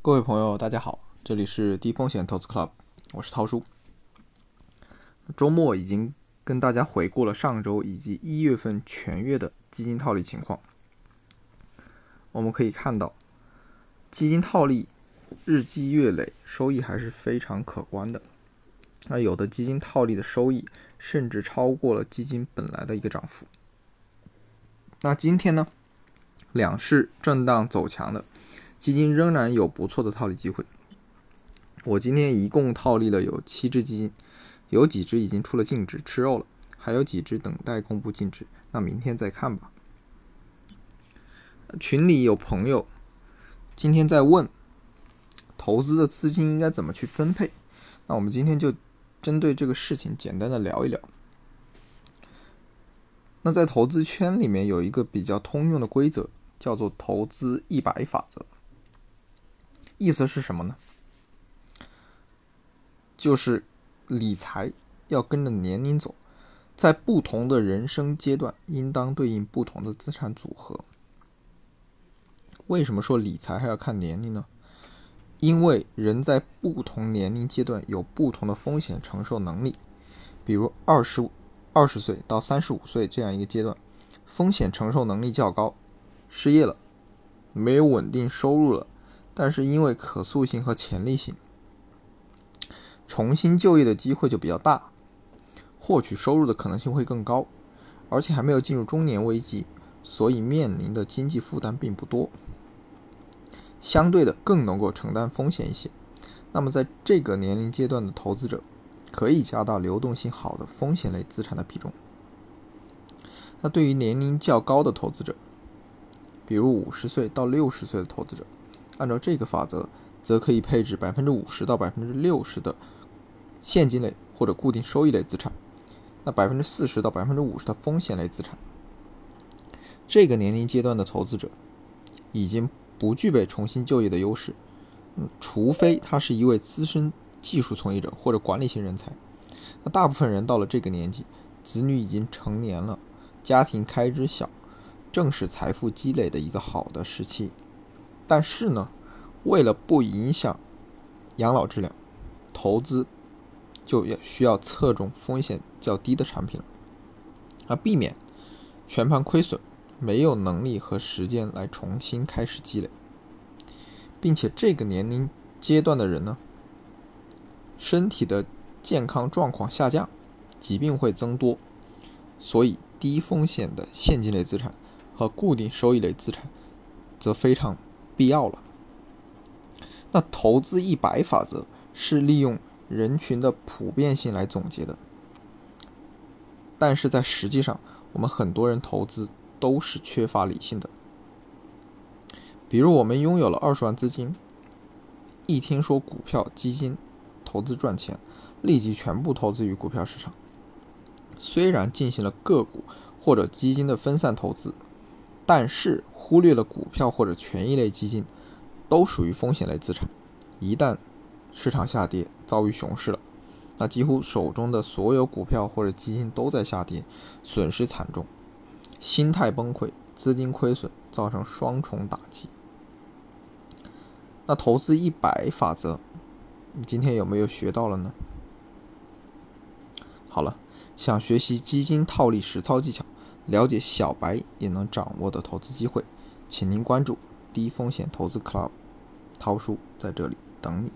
各位朋友，大家好，这里是低风险投资 Club，我是涛叔。周末已经跟大家回顾了上周以及一月份全月的基金套利情况。我们可以看到，基金套利日积月累，收益还是非常可观的。那有的基金套利的收益甚至超过了基金本来的一个涨幅。那今天呢，两市震荡走强的。基金仍然有不错的套利机会。我今天一共套利了有七只基金，有几只已经出了净值吃肉了，还有几只等待公布净值，那明天再看吧。群里有朋友今天在问，投资的资金应该怎么去分配？那我们今天就针对这个事情简单的聊一聊。那在投资圈里面有一个比较通用的规则，叫做投资一百法则。意思是什么呢？就是理财要跟着年龄走，在不同的人生阶段，应当对应不同的资产组合。为什么说理财还要看年龄呢？因为人在不同年龄阶段有不同的风险承受能力。比如二十二十岁到三十五岁这样一个阶段，风险承受能力较高，失业了，没有稳定收入了。但是因为可塑性和潜力性，重新就业的机会就比较大，获取收入的可能性会更高，而且还没有进入中年危机，所以面临的经济负担并不多，相对的更能够承担风险一些。那么在这个年龄阶段的投资者，可以加大流动性好的风险类资产的比重。那对于年龄较高的投资者，比如五十岁到六十岁的投资者。按照这个法则，则可以配置百分之五十到百分之六十的现金类或者固定收益类资产，那百分之四十到百分之五十的风险类资产。这个年龄阶段的投资者已经不具备重新就业的优势，嗯，除非他是一位资深技术从业者或者管理型人才。那大部分人到了这个年纪，子女已经成年了，家庭开支小，正是财富积累的一个好的时期。但是呢，为了不影响养老质量，投资就要需要侧重风险较低的产品，而避免全盘亏损，没有能力和时间来重新开始积累，并且这个年龄阶段的人呢，身体的健康状况下降，疾病会增多，所以低风险的现金类资产和固定收益类资产则非常。必要了。那投资一百法则是利用人群的普遍性来总结的，但是在实际上，我们很多人投资都是缺乏理性的。比如，我们拥有了二十万资金，一听说股票基金投资赚钱，立即全部投资于股票市场。虽然进行了个股或者基金的分散投资。但是忽略了股票或者权益类基金，都属于风险类资产。一旦市场下跌，遭遇熊市了，那几乎手中的所有股票或者基金都在下跌，损失惨重，心态崩溃，资金亏损，造成双重打击。那投资一百法则，你今天有没有学到了呢？好了，想学习基金套利实操技巧。了解小白也能掌握的投资机会，请您关注低风险投资 Club，涛叔在这里等你。